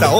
esta hora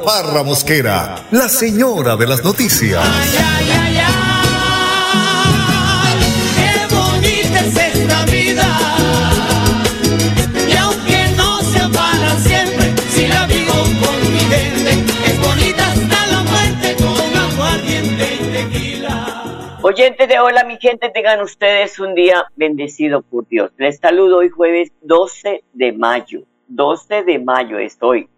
Parra Mosquera, la señora de las noticias. Ay, ay, ay, ay, qué bonita es esta vida. Y aunque no sea para siempre, si la vivo con mi gente, es bonita hasta la muerte con aguardiente y tequila. Oyentes de Hola, mi gente, tengan ustedes un día bendecido por Dios. Les saludo hoy jueves 12 de mayo. 12 de mayo es hoy.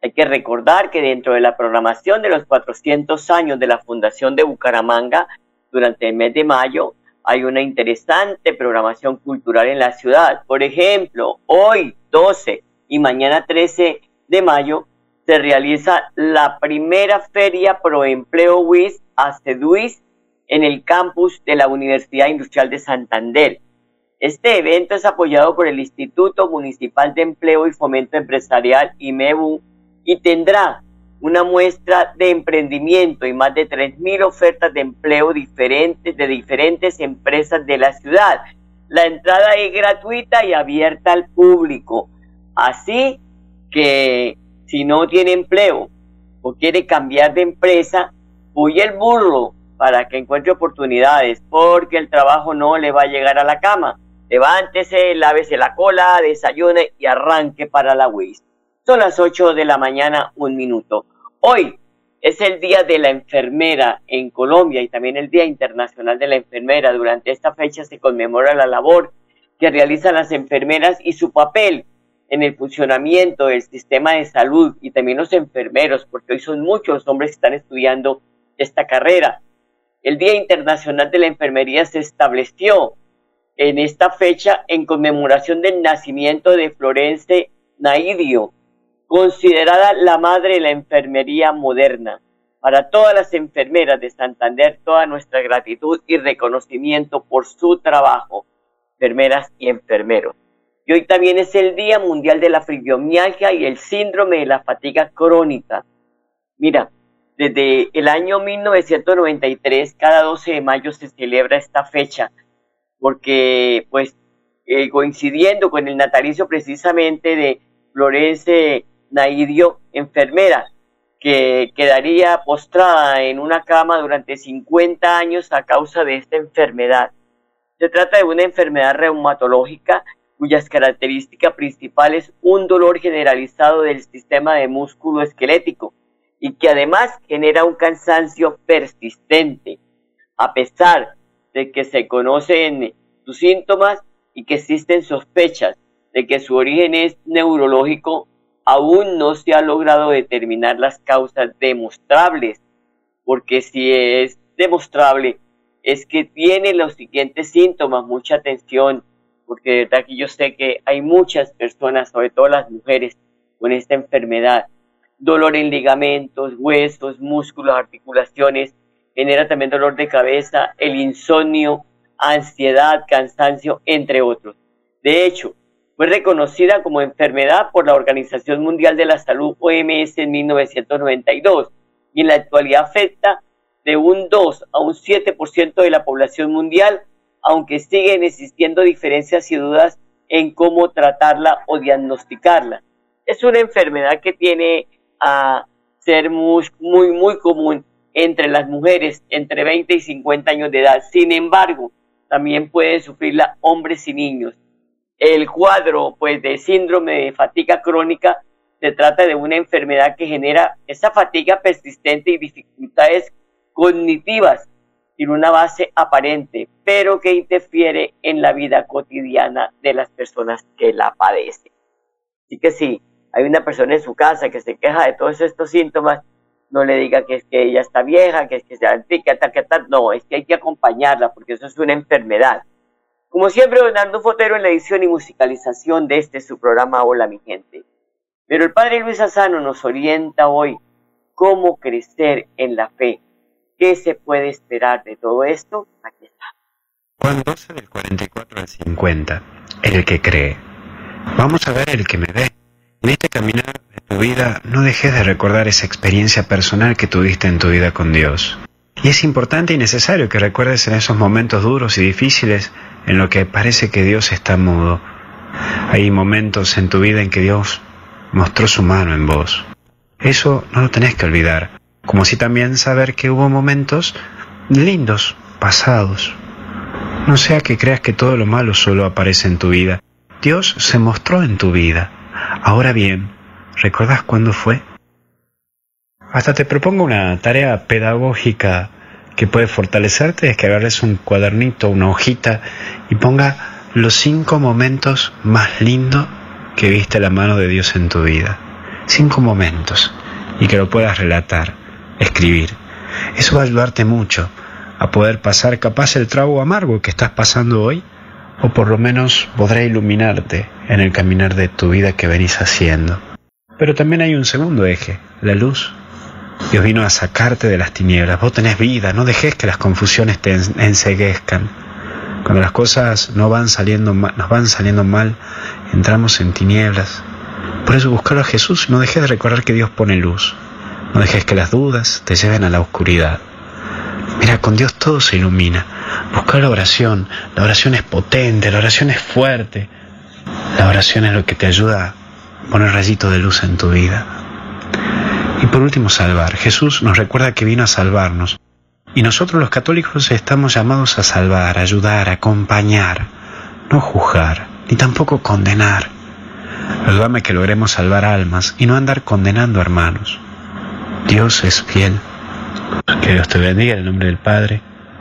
Hay que recordar que dentro de la programación de los 400 años de la Fundación de Bucaramanga, durante el mes de mayo, hay una interesante programación cultural en la ciudad. Por ejemplo, hoy 12 y mañana 13 de mayo se realiza la primera feria Pro Empleo WIS ACEDUIS en el campus de la Universidad Industrial de Santander. Este evento es apoyado por el Instituto Municipal de Empleo y Fomento Empresarial IMEBU y tendrá una muestra de emprendimiento y más de 3.000 ofertas de empleo diferentes de diferentes empresas de la ciudad. La entrada es gratuita y abierta al público. Así que si no tiene empleo o quiere cambiar de empresa, huye el burro para que encuentre oportunidades, porque el trabajo no le va a llegar a la cama. Levántese, lávese la cola, desayune y arranque para la WIS. Son las 8 de la mañana, un minuto. Hoy es el Día de la Enfermera en Colombia y también el Día Internacional de la Enfermera. Durante esta fecha se conmemora la labor que realizan las enfermeras y su papel en el funcionamiento del sistema de salud y también los enfermeros, porque hoy son muchos hombres que están estudiando esta carrera. El Día Internacional de la Enfermería se estableció en esta fecha en conmemoración del nacimiento de Florence Naidio, considerada la madre de la enfermería moderna. Para todas las enfermeras de Santander, toda nuestra gratitud y reconocimiento por su trabajo, enfermeras y enfermeros. Y hoy también es el Día Mundial de la Fibromialgia y el Síndrome de la Fatiga Crónica. Mira, desde el año 1993, cada 12 de mayo se celebra esta fecha, porque pues eh, coincidiendo con el natalicio precisamente de Florence Naidio, enfermera, que quedaría postrada en una cama durante 50 años a causa de esta enfermedad. Se trata de una enfermedad reumatológica cuyas características principales un dolor generalizado del sistema de músculo esquelético y que además genera un cansancio persistente. A pesar de que se conocen sus síntomas y que existen sospechas de que su origen es neurológico, aún no se ha logrado determinar las causas demostrables, porque si es demostrable, es que tiene los siguientes síntomas, mucha atención, porque de verdad que yo sé que hay muchas personas, sobre todo las mujeres, con esta enfermedad. Dolor en ligamentos, huesos, músculos, articulaciones, genera también dolor de cabeza, el insomnio, ansiedad, cansancio, entre otros. De hecho, fue reconocida como enfermedad por la Organización Mundial de la Salud OMS en 1992 y en la actualidad afecta de un 2 a un 7% de la población mundial, aunque siguen existiendo diferencias y dudas en cómo tratarla o diagnosticarla. Es una enfermedad que tiene a ser muy, muy, muy común entre las mujeres entre 20 y 50 años de edad. Sin embargo, también pueden sufrirla hombres y niños el cuadro pues de síndrome de fatiga crónica se trata de una enfermedad que genera esa fatiga persistente y dificultades cognitivas sin una base aparente, pero que interfiere en la vida cotidiana de las personas que la padecen. Así que si hay una persona en su casa que se queja de todos estos síntomas, no le diga que es que ella está vieja, que es que se antica, tal, que tal. No, es que hay que acompañarla porque eso es una enfermedad. Como siempre, Bernardo Fotero en la edición y musicalización de este su programa Hola mi gente. Pero el Padre Luis Asano nos orienta hoy cómo crecer en la fe. ¿Qué se puede esperar de todo esto? Aquí está. Juan 12 del 44 al 50. El que cree. Vamos a ver el que me ve. En este caminar de tu vida no dejes de recordar esa experiencia personal que tuviste en tu vida con Dios. Y es importante y necesario que recuerdes en esos momentos duros y difíciles en lo que parece que Dios está mudo. Hay momentos en tu vida en que Dios mostró su mano en vos. Eso no lo tenés que olvidar, como si también saber que hubo momentos lindos, pasados. No sea que creas que todo lo malo solo aparece en tu vida. Dios se mostró en tu vida. Ahora bien, ¿recordás cuándo fue? Hasta te propongo una tarea pedagógica que puede fortalecerte, es que agarres un cuadernito, una hojita y ponga los cinco momentos más lindos que viste la mano de Dios en tu vida. Cinco momentos. Y que lo puedas relatar, escribir. Eso va a ayudarte mucho a poder pasar capaz el trago amargo que estás pasando hoy, o por lo menos podrá iluminarte en el caminar de tu vida que venís haciendo. Pero también hay un segundo eje, la luz. Dios vino a sacarte de las tinieblas. Vos tenés vida, no dejes que las confusiones te enseguezcan. Cuando las cosas no van saliendo nos van saliendo mal, entramos en tinieblas. Por eso buscar a Jesús, no dejes de recordar que Dios pone luz. No dejes que las dudas te lleven a la oscuridad. Mira, con Dios todo se ilumina. Busca la oración. La oración es potente, la oración es fuerte. La oración es lo que te ayuda a poner rayito de luz en tu vida. Por último, salvar. Jesús nos recuerda que vino a salvarnos. Y nosotros los católicos estamos llamados a salvar, ayudar, acompañar, no juzgar, ni tampoco condenar. Ayúdame que logremos salvar almas y no andar condenando hermanos. Dios es fiel. Que Dios te bendiga en el nombre del Padre,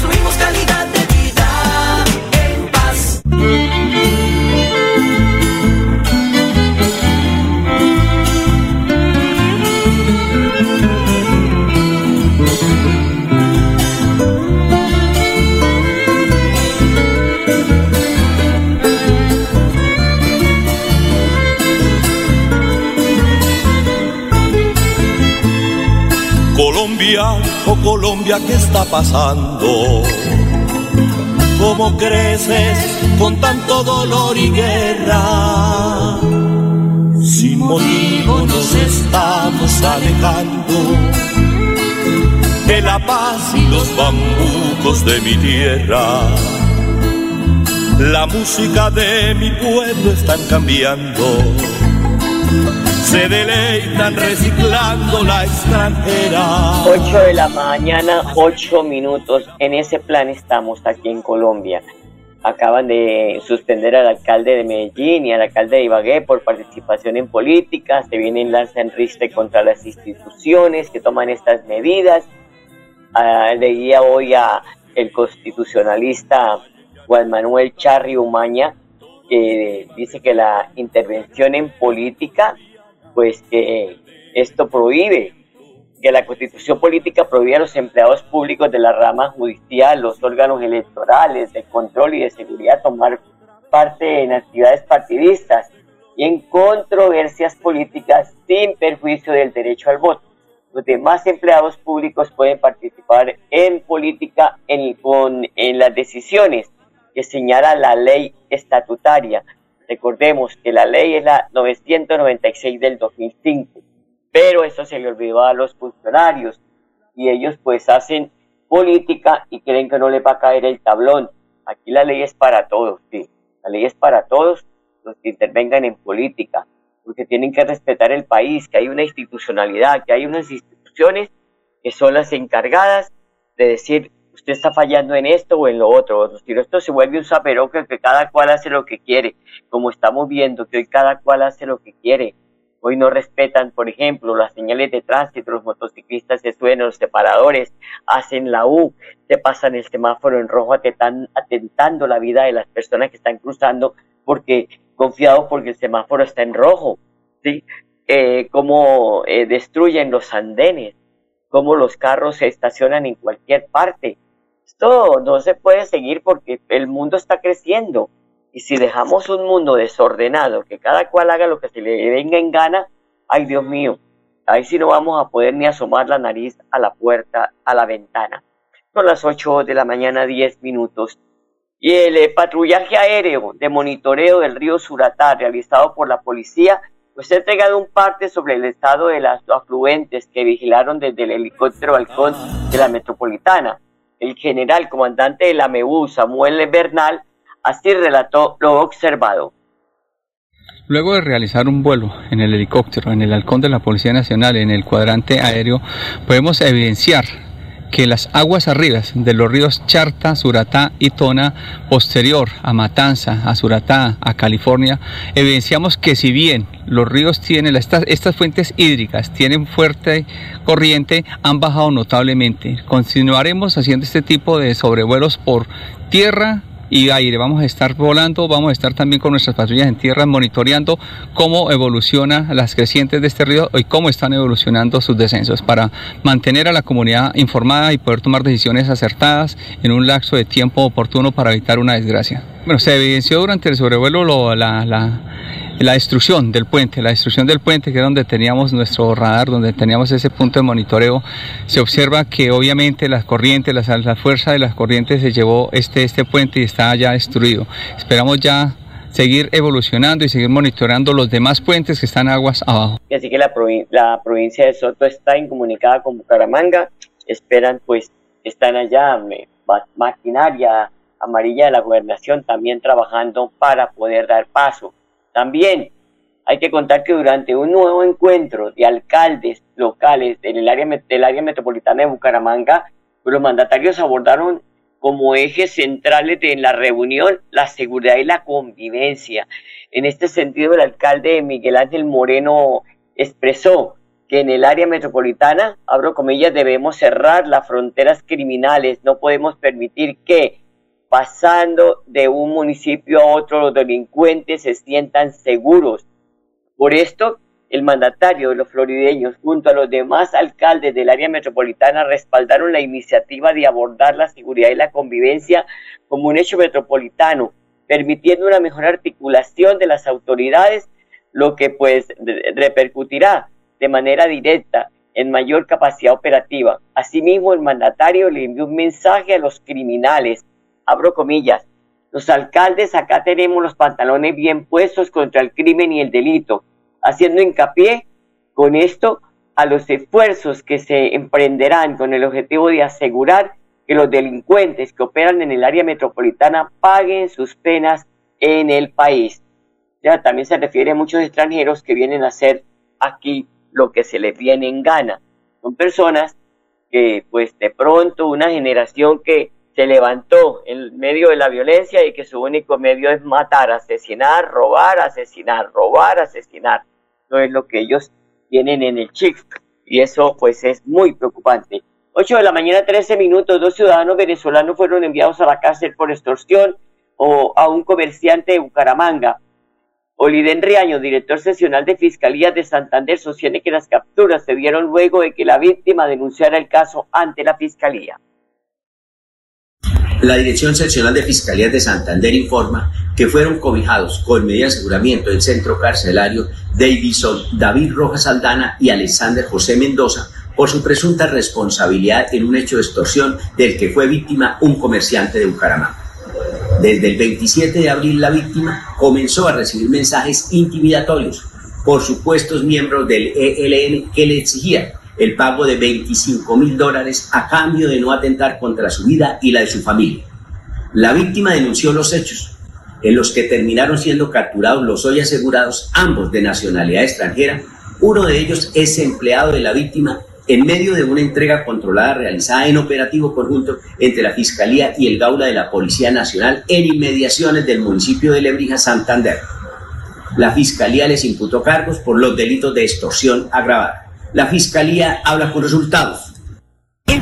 Construimos calidad Colombia, ¿qué está pasando? ¿Cómo creces con tanto dolor y guerra? Sin motivo nos estamos alejando de la paz y los bambucos de mi tierra. La música de mi pueblo están cambiando se deleitan reciclando la extranjera. 8 de la mañana, 8 minutos. En ese plan estamos aquí en Colombia. Acaban de suspender al alcalde de Medellín y al alcalde de Ibagué por participación en política. Se viene en lanza en riste contra las instituciones que toman estas medidas. Ah, leía hoy a el constitucionalista Juan Manuel Charri Umaña que dice que la intervención en política pues que esto prohíbe, que la constitución política prohíbe a los empleados públicos de la rama judicial, los órganos electorales de control y de seguridad tomar parte en actividades partidistas y en controversias políticas sin perjuicio del derecho al voto. Los demás empleados públicos pueden participar en política en, en las decisiones que señala la ley estatutaria Recordemos que la ley es la 996 del 2005, pero eso se le olvidó a los funcionarios y ellos pues hacen política y creen que no les va a caer el tablón. Aquí la ley es para todos, sí. La ley es para todos los que intervengan en política, porque tienen que respetar el país, que hay una institucionalidad, que hay unas instituciones que son las encargadas de decir usted está fallando en esto o en lo otro. esto se vuelve un zaperoque que cada cual hace lo que quiere, como estamos viendo que hoy cada cual hace lo que quiere. Hoy no respetan, por ejemplo, las señales de tránsito, los motociclistas se suben a los separadores, hacen la U, se pasan el semáforo en rojo atentando la vida de las personas que están cruzando porque confiados porque el semáforo está en rojo, ¿sí? Eh, cómo eh, destruyen los andenes, cómo los carros se estacionan en cualquier parte. Esto no se puede seguir porque el mundo está creciendo. Y si dejamos un mundo desordenado, que cada cual haga lo que se le venga en gana, ay Dios mío, ahí sí no vamos a poder ni asomar la nariz a la puerta, a la ventana. Son las 8 de la mañana, 10 minutos. Y el eh, patrullaje aéreo de monitoreo del río Suratá, realizado por la policía, pues ha entregado un parte sobre el estado de las afluentes que vigilaron desde el helicóptero balcón de la metropolitana. El general comandante de la MEU, Samuel Bernal, Así relató lo observado. Luego de realizar un vuelo en el helicóptero, en el halcón de la Policía Nacional, en el cuadrante aéreo, podemos evidenciar que las aguas arriba de los ríos Charta, Suratá y Tona, posterior a Matanza, a Suratá, a California, evidenciamos que si bien los ríos tienen, estas, estas fuentes hídricas tienen fuerte corriente, han bajado notablemente. Continuaremos haciendo este tipo de sobrevuelos por tierra, y aire. Vamos a estar volando, vamos a estar también con nuestras patrullas en tierra monitoreando cómo evolucionan las crecientes de este río y cómo están evolucionando sus descensos para mantener a la comunidad informada y poder tomar decisiones acertadas en un lapso de tiempo oportuno para evitar una desgracia. Bueno, se evidenció durante el sobrevuelo la, la la destrucción del puente, la destrucción del puente, que es donde teníamos nuestro radar, donde teníamos ese punto de monitoreo, se observa que obviamente las corrientes, la, fuerza de las corrientes se llevó este, este puente y está ya destruido. Esperamos ya seguir evolucionando y seguir monitoreando los demás puentes que están aguas abajo. Así que la, la provincia de Soto está incomunicada con Bucaramanga, esperan pues, están allá, maquinaria amarilla de la gobernación también trabajando para poder dar paso también hay que contar que durante un nuevo encuentro de alcaldes locales en el área, del área metropolitana de Bucaramanga, pues los mandatarios abordaron como ejes centrales de la reunión la seguridad y la convivencia. En este sentido, el alcalde Miguel Ángel Moreno expresó que en el área metropolitana, abro comillas, debemos cerrar las fronteras criminales, no podemos permitir que pasando de un municipio a otro, los delincuentes se sientan seguros. Por esto, el mandatario de los florideños, junto a los demás alcaldes del área metropolitana, respaldaron la iniciativa de abordar la seguridad y la convivencia como un hecho metropolitano, permitiendo una mejor articulación de las autoridades, lo que pues repercutirá de manera directa en mayor capacidad operativa. Asimismo, el mandatario le envió un mensaje a los criminales abro comillas, los alcaldes acá tenemos los pantalones bien puestos contra el crimen y el delito, haciendo hincapié con esto a los esfuerzos que se emprenderán con el objetivo de asegurar que los delincuentes que operan en el área metropolitana paguen sus penas en el país. Ya también se refiere a muchos extranjeros que vienen a hacer aquí lo que se les viene en gana. Son personas que pues de pronto una generación que se levantó en medio de la violencia y que su único medio es matar, asesinar, robar, asesinar, robar, asesinar. No es lo que ellos tienen en el chip. Y eso pues es muy preocupante. 8 de la mañana, 13 minutos, dos ciudadanos venezolanos fueron enviados a la cárcel por extorsión o a un comerciante de Bucaramanga. Oliden Riaño, director seccional de Fiscalía de Santander, sostiene que las capturas se dieron luego de que la víctima denunciara el caso ante la Fiscalía. La Dirección Seccional de Fiscalía de Santander informa que fueron cobijados con medida de aseguramiento del centro carcelario Davison David Rojas Aldana y Alexander José Mendoza por su presunta responsabilidad en un hecho de extorsión del que fue víctima un comerciante de Bucaramanga. Desde el 27 de abril la víctima comenzó a recibir mensajes intimidatorios por supuestos miembros del ELN que le exigían el pago de 25 mil dólares a cambio de no atentar contra su vida y la de su familia. La víctima denunció los hechos, en los que terminaron siendo capturados los hoy asegurados, ambos de nacionalidad extranjera. Uno de ellos es empleado de la víctima en medio de una entrega controlada realizada en operativo conjunto entre la Fiscalía y el Gaula de la Policía Nacional en inmediaciones del municipio de Lebrija, Santander. La Fiscalía les imputó cargos por los delitos de extorsión agravada. La Fiscalía habla con resultados.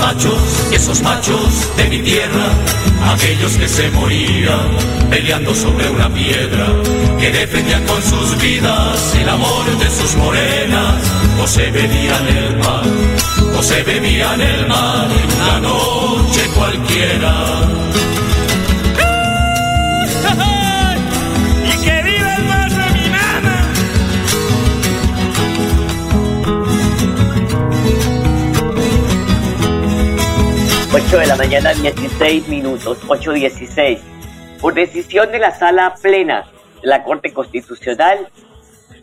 machos, esos machos de mi tierra, aquellos que se morían peleando sobre una piedra, que defendían con sus vidas el amor de sus morenas, o se bebían el mar, o se bebían el mar en una noche cualquiera. 8 de la mañana, 16 minutos, 8.16. Por decisión de la Sala Plena de la Corte Constitucional,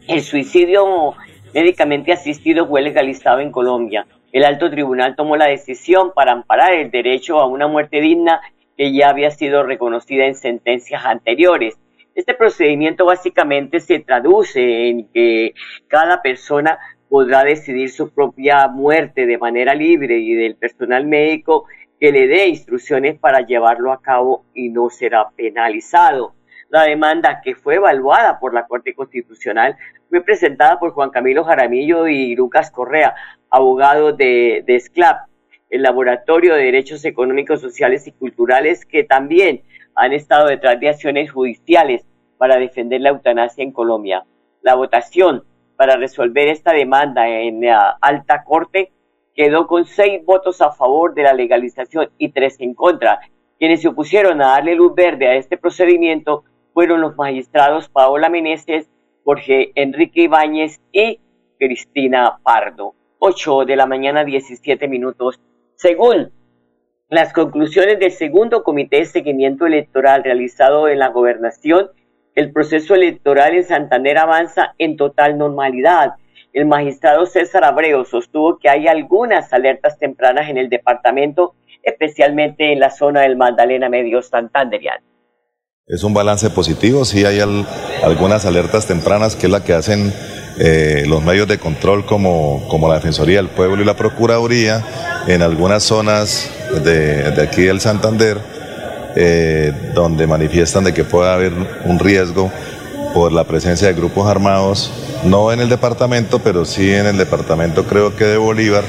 el suicidio médicamente asistido fue legalizado en Colombia. El alto tribunal tomó la decisión para amparar el derecho a una muerte digna que ya había sido reconocida en sentencias anteriores. Este procedimiento básicamente se traduce en que cada persona podrá decidir su propia muerte de manera libre y del personal médico que le dé instrucciones para llevarlo a cabo y no será penalizado. La demanda que fue evaluada por la Corte Constitucional fue presentada por Juan Camilo Jaramillo y Lucas Correa, abogados de, de SCLAP, el Laboratorio de Derechos Económicos, Sociales y Culturales, que también han estado detrás de acciones judiciales para defender la eutanasia en Colombia. La votación para resolver esta demanda en la alta corte quedó con seis votos a favor de la legalización y tres en contra. Quienes se opusieron a darle luz verde a este procedimiento fueron los magistrados Paola Meneses, Jorge Enrique Ibáñez y Cristina Pardo. 8 de la mañana, 17 minutos. Según las conclusiones del segundo comité de seguimiento electoral realizado en la gobernación, el proceso electoral en Santander avanza en total normalidad. El magistrado César Abreu sostuvo que hay algunas alertas tempranas en el departamento, especialmente en la zona del Magdalena Medio Santanderiano. Es un balance positivo, sí hay al- algunas alertas tempranas que es la que hacen eh, los medios de control como, como la Defensoría del Pueblo y la Procuraduría en algunas zonas de, aquí del Santander eh, donde manifiestan de que puede haber un riesgo por la presencia de grupos armados, no en el departamento, pero sí en el departamento creo que de Bolívar,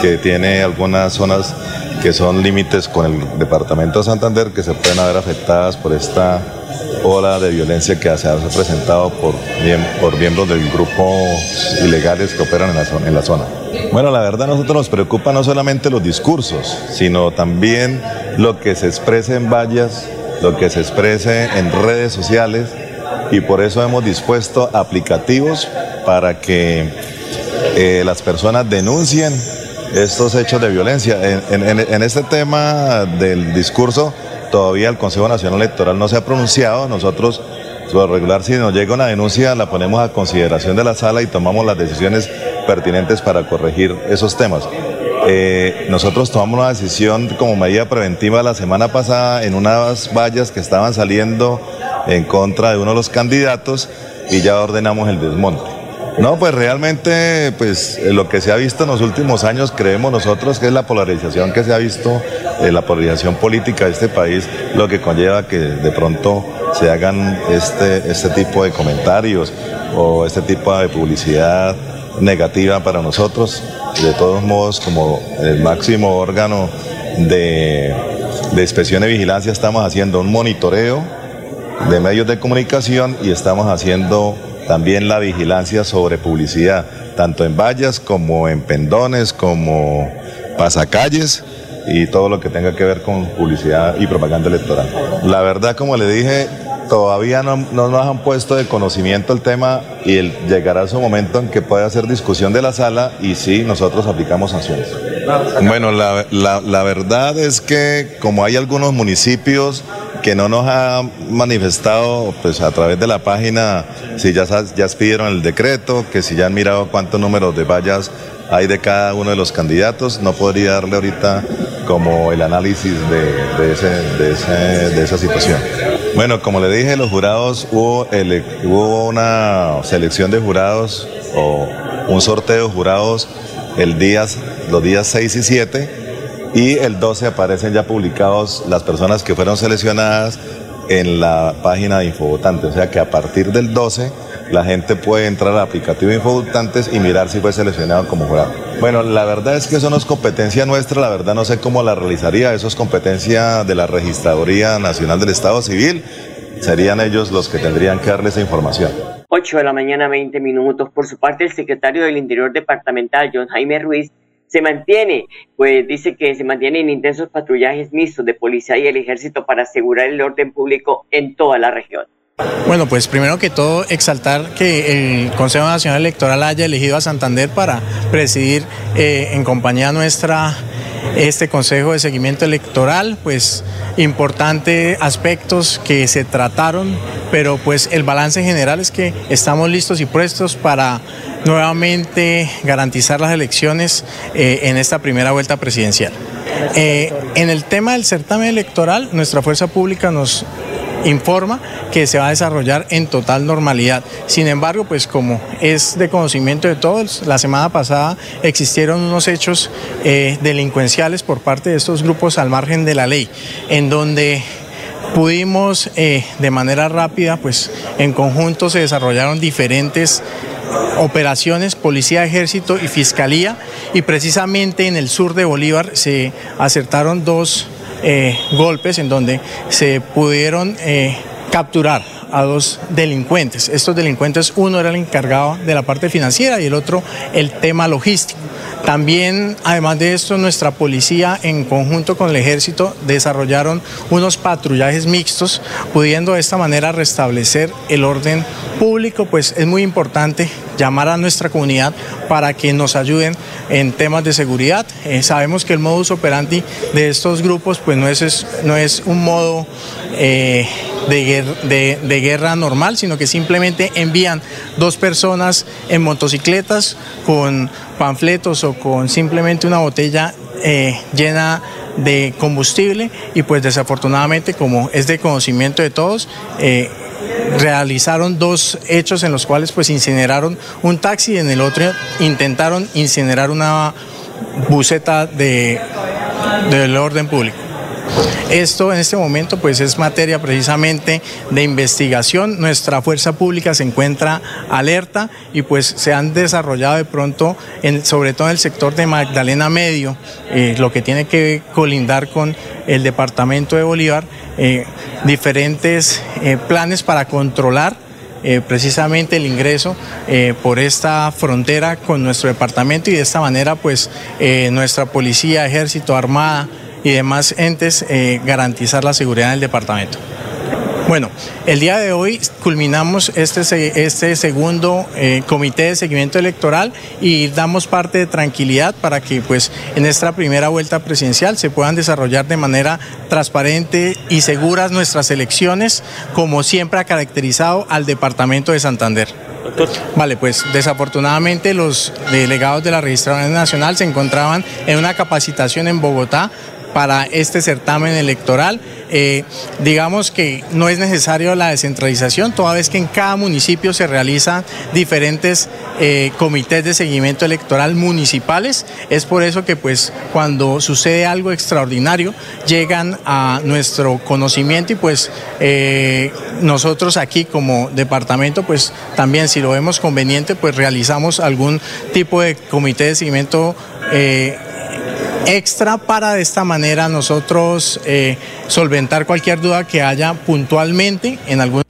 que tiene algunas zonas que son límites con el departamento de Santander que se pueden haber afectadas por esta ola de violencia que se ha presentado por, por miembros del grupo ilegales que operan en la, zona, en la zona. Bueno, la verdad a nosotros nos preocupa no solamente los discursos, sino también lo que se exprese en vallas, lo que se exprese en redes sociales y por eso hemos dispuesto aplicativos para que eh, las personas denuncien estos hechos de violencia. En, este tema del discurso, todavía el Consejo Nacional Electoral no se ha pronunciado. Nosotros, por regular, si nos llega una denuncia, la ponemos a consideración de la sala y tomamos las decisiones pertinentes para corregir esos temas. Eh, nosotros tomamos una decisión como medida preventiva la semana pasada en unas vallas que estaban saliendo en contra de uno de los candidatos y ya ordenamos el desmonte. No, pues realmente, pues eh, lo que se ha visto en los últimos años, creemos nosotros que es la polarización que se ha visto, eh, la polarización política de este país, lo que conlleva que de pronto se hagan este, este tipo de comentarios o este tipo de publicidad negativa para nosotros. De todos modos, como el máximo órgano de, de inspección y vigilancia, estamos haciendo un monitoreo de medios de comunicación y estamos haciendo también la vigilancia sobre publicidad, tanto en vallas como en pendones, como pasacalles, y todo lo que tenga que ver con publicidad y propaganda electoral. La verdad, como le dije, todavía no, nos han puesto de conocimiento el tema y el, llegará su momento en que pueda hacer discusión de la sala y sí, nosotros aplicamos sanciones. Bueno, la, la verdad es que como hay algunos municipios que no nos ha manifestado pues a través de la página si ya, ya pidieron el decreto, que si ya han mirado cuántos números de vallas hay de cada uno de los candidatos. No podría darle ahorita como el análisis de, esa situación. Bueno, como le dije, los jurados, hubo, hubo una selección de jurados o un sorteo de jurados el día, los días 6 y 7 y el 12 aparecen ya publicados las personas que fueron seleccionadas en la página de Infovotantes. O sea que a partir del 12 la gente puede entrar al aplicativo de Infovotantes y mirar si fue seleccionado como jurado. Bueno, la verdad es que eso no es competencia nuestra, la verdad no sé cómo la realizaría, eso es competencia de la Registraduría Nacional del Estado Civil. Serían ellos los que tendrían que darle esa información. 8 de la mañana, 20 minutos. Por su parte, el secretario del Interior Departamental, John Jaime Ruiz, se mantiene, pues dice que se mantienen intensos patrullajes mixtos de policía y el ejército para asegurar el orden público en toda la región. Bueno, pues primero que todo exaltar que el Consejo Nacional Electoral haya elegido a Santander para presidir eh, en compañía nuestra este Consejo de Seguimiento Electoral, pues importantes aspectos que se trataron, pero pues el balance general es que estamos listos y prestos para nuevamente garantizar las elecciones eh, en esta primera vuelta presidencial. Eh, en el tema del certamen electoral, nuestra fuerza pública nos informa que se va a desarrollar en total normalidad. Sin embargo, pues como es de conocimiento de todos, la semana pasada existieron unos hechos eh, delincuenciales por parte de estos grupos al margen de la ley, en donde pudimos de manera rápida, pues en conjunto se desarrollaron diferentes operaciones, Policía, Ejército y Fiscalía, y precisamente en el sur de Bolívar se acertaron dos eh, golpes en donde se pudieron eh, capturar a dos delincuentes. Estos delincuentes, uno era el encargado de la parte financiera y el otro el tema logístico. También, además de esto, nuestra policía en conjunto con el ejército desarrollaron unos patrullajes mixtos, pudiendo de esta manera restablecer el orden público, pues es muy importante llamar a nuestra comunidad para que nos ayuden en temas de seguridad. Eh, sabemos que el modus operandi de estos grupos pues no es, no es un modo eh, de, guerra normal, sino que simplemente envían dos personas en motocicletas con panfletos o con simplemente una botella eh, llena de combustible y pues desafortunadamente como es de conocimiento de todos, eh, realizaron dos hechos en los cuales pues incineraron un taxi y en el otro intentaron incinerar una buceta de, del orden público. Esto en este momento pues es materia precisamente de investigación. Nuestra fuerza pública se encuentra alerta y pues se han desarrollado de pronto, sobre todo en el sector de Magdalena Medio, eh, lo que tiene que colindar con el departamento de Bolívar, eh, diferentes eh, planes para controlar precisamente el ingreso por esta frontera con nuestro departamento y de esta manera pues nuestra policía, ejército, armada, y demás entes eh, garantizar la seguridad del departamento. Bueno, el día de hoy culminamos este, este segundo eh, comité de seguimiento electoral y damos parte de tranquilidad para que pues en esta primera vuelta presidencial se puedan desarrollar de manera transparente y seguras nuestras elecciones, como siempre ha caracterizado al departamento de Santander. Vale, pues desafortunadamente los delegados de la Registraduría Nacional se encontraban en una capacitación en Bogotá para este certamen electoral. Eh, digamos que no es necesario la descentralización, toda vez que en cada municipio se realizan diferentes eh, comités de seguimiento electoral municipales. Es por eso que pues cuando sucede algo extraordinario llegan a nuestro conocimiento y pues eh, nosotros aquí como departamento pues también si lo vemos conveniente pues realizamos algún tipo de comité de seguimiento extra para de esta manera nosotros eh, solventar cualquier duda que haya puntualmente en algún...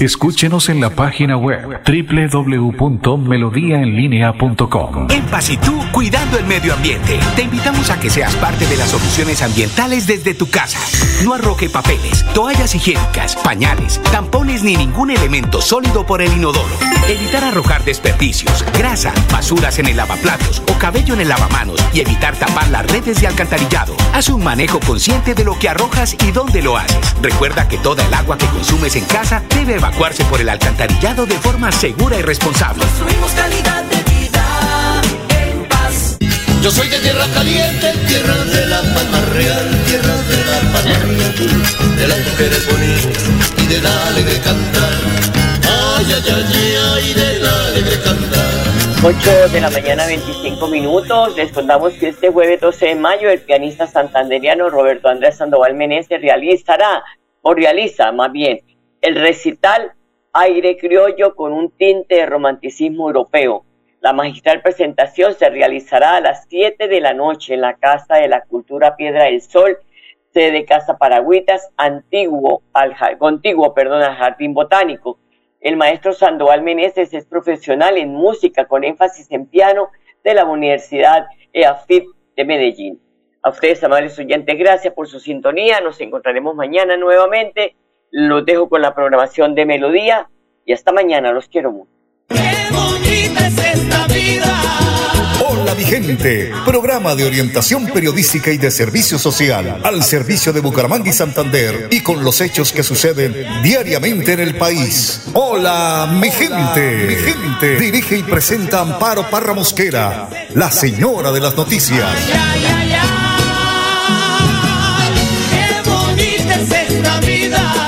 Escúchenos en la página web www.melodiaenlinea.com. En Pasitú, cuidando el medio ambiente. Te invitamos a que seas parte de las soluciones ambientales desde tu casa. No arroje papeles, toallas higiénicas, pañales, tampones ni ningún elemento sólido por el inodoro. Evitar arrojar desperdicios, grasa, basuras en el lavaplatos o cabello en el lavamanos y evitar tapar las redes de alcantarillado. Haz un manejo consciente de lo que arrojas y dónde lo haces. Recuerda que toda el agua que consumes en casa debe evacuarse por el alcantarillado de forma segura y responsable. Construimos calidad de vida en paz. Yo soy de tierra caliente, tierra de la palma real, tierra de la palma real, de las mujeres bonitas y de la alegre cantar. Ay, ay, ay, ay, de la alegre cantar. 8 de la mañana, 25 minutos. Les contamos que este jueves 12 de mayo el pianista santanderiano Roberto Andrés Sandoval Meneses realizará, o realiza más bien, el recital Aire Criollo con un tinte de romanticismo europeo. La magistral presentación se realizará a las 7 de la noche en la Casa de la Cultura Piedra del Sol, sede Casa Paragüitas, antiguo, al, contiguo perdón, al Jardín Botánico. El maestro Sandoval Meneses es profesional en música con énfasis en piano de la Universidad EAFIT de Medellín. A ustedes, amables oyentes, gracias por su sintonía. Nos encontraremos mañana nuevamente. Los dejo con la programación de Melodía y hasta mañana, los quiero mucho. ¡Qué bonita es esta vida! Hola mi gente, programa de orientación periodística y de servicio social al servicio de Bucaramanga y Santander y con los hechos que suceden diariamente en el país. Hola mi gente, mi gente, dirige y presenta Amparo Parra Mosquera, la señora de las noticias. Ay, ay, ay, ¡Qué bonita es esta vida!